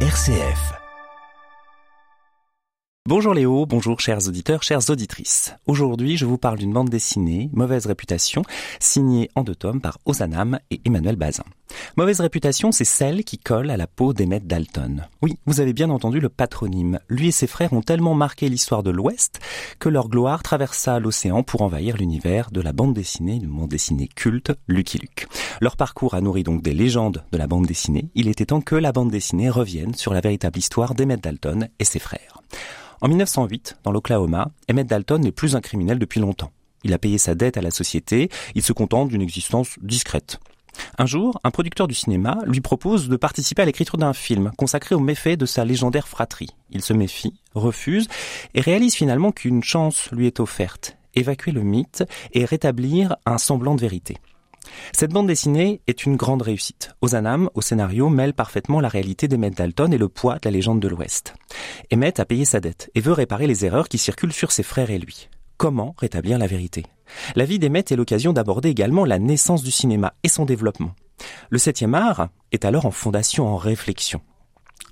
RCF. Bonjour Léo, bonjour chers auditeurs, chères auditrices. Aujourd'hui, je vous parle d'une bande dessinée, Mauvaise réputation, signée en deux tomes par Ozanam et Emmanuel Bazin. Mauvaise réputation, c'est celle qui colle à la peau d'Emmett Dalton. Oui, vous avez bien entendu le patronyme. Lui et ses frères ont tellement marqué l'histoire de l'Ouest que leur gloire traversa l'océan pour envahir l'univers de la bande dessinée, du bande dessinée culte Lucky Luke. Leur parcours a nourri donc des légendes de la bande dessinée. Il était temps que la bande dessinée revienne sur la véritable histoire d'Emmett Dalton et ses frères. En 1908, dans l'Oklahoma, Emmett Dalton n'est plus un criminel depuis longtemps. Il a payé sa dette à la société, il se contente d'une existence discrète. Un jour, un producteur du cinéma lui propose de participer à l'écriture d'un film consacré aux méfaits de sa légendaire fratrie. Il se méfie, refuse et réalise finalement qu'une chance lui est offerte, évacuer le mythe et rétablir un semblant de vérité. Cette bande dessinée est une grande réussite. Ozanam, au scénario, mêle parfaitement la réalité d'Emmett Dalton et le poids de la légende de l'Ouest. Emmett a payé sa dette et veut réparer les erreurs qui circulent sur ses frères et lui. Comment rétablir la vérité? La vie d'Emmett est l'occasion d'aborder également la naissance du cinéma et son développement. Le septième art est alors en fondation, en réflexion.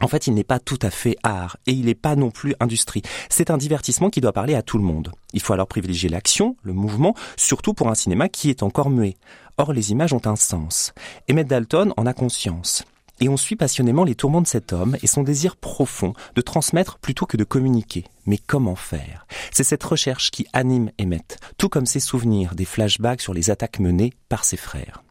En fait, il n'est pas tout à fait art et il n'est pas non plus industrie. C'est un divertissement qui doit parler à tout le monde. Il faut alors privilégier l'action, le mouvement, surtout pour un cinéma qui est encore muet. Or, les images ont un sens. Emmett Dalton en a conscience. Et on suit passionnément les tourments de cet homme et son désir profond de transmettre plutôt que de communiquer. Mais comment faire? C'est cette recherche qui anime Emmett, tout comme ses souvenirs des flashbacks sur les attaques menées par ses frères.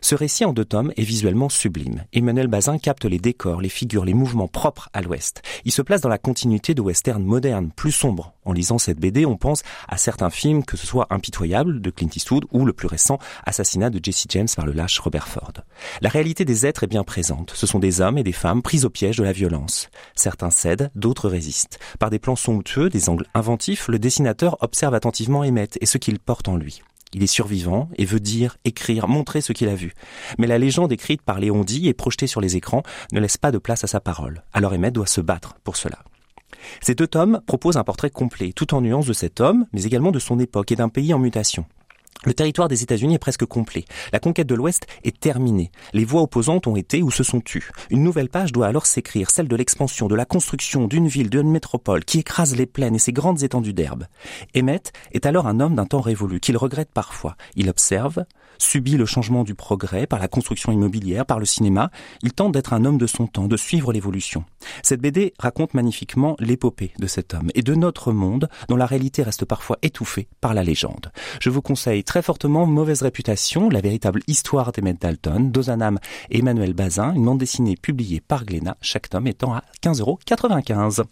Ce récit en deux tomes est visuellement sublime. Emmanuel Bazin capte les décors, les figures, les mouvements propres à l'Ouest. Il se place dans la continuité de western moderne, plus sombre. En lisant cette BD, on pense à certains films, que ce soit Impitoyable de Clint Eastwood ou le plus récent Assassinat de Jesse James par le lâche Robert Ford. La réalité des êtres est bien présente. Ce sont des hommes et des femmes pris au piège de la violence. Certains cèdent, d'autres résistent. Par des plans somptueux, des angles inventifs, le dessinateur observe attentivement Emmett et ce qu'il porte en lui. Il est survivant et veut dire, écrire, montrer ce qu'il a vu. Mais la légende écrite par Léon Di et projetée sur les écrans ne laisse pas de place à sa parole. Alors Emmett doit se battre pour cela. Ces deux tomes proposent un portrait complet, tout en nuances de cet homme, mais également de son époque et d'un pays en mutation. Le territoire des États-Unis est presque complet. La conquête de l'Ouest est terminée. Les voix opposantes ont été ou se sont tues. Une nouvelle page doit alors s'écrire, celle de l'expansion, de la construction d'une ville, d'une métropole qui écrase les plaines et ses grandes étendues d'herbe. Emmett est alors un homme d'un temps révolu, qu'il regrette parfois. Il observe, subit le changement du progrès par la construction immobilière, par le cinéma. Il tente d'être un homme de son temps, de suivre l'évolution. Cette BD raconte magnifiquement l'épopée de cet homme et de notre monde dont la réalité reste parfois étouffée par la légende. Je vous conseille très fortement Mauvaise réputation, la véritable histoire d'Emmett Dalton, d'Ozanam et Emmanuel Bazin, une bande dessinée publiée par Glénat, chaque tome étant à 15,95€.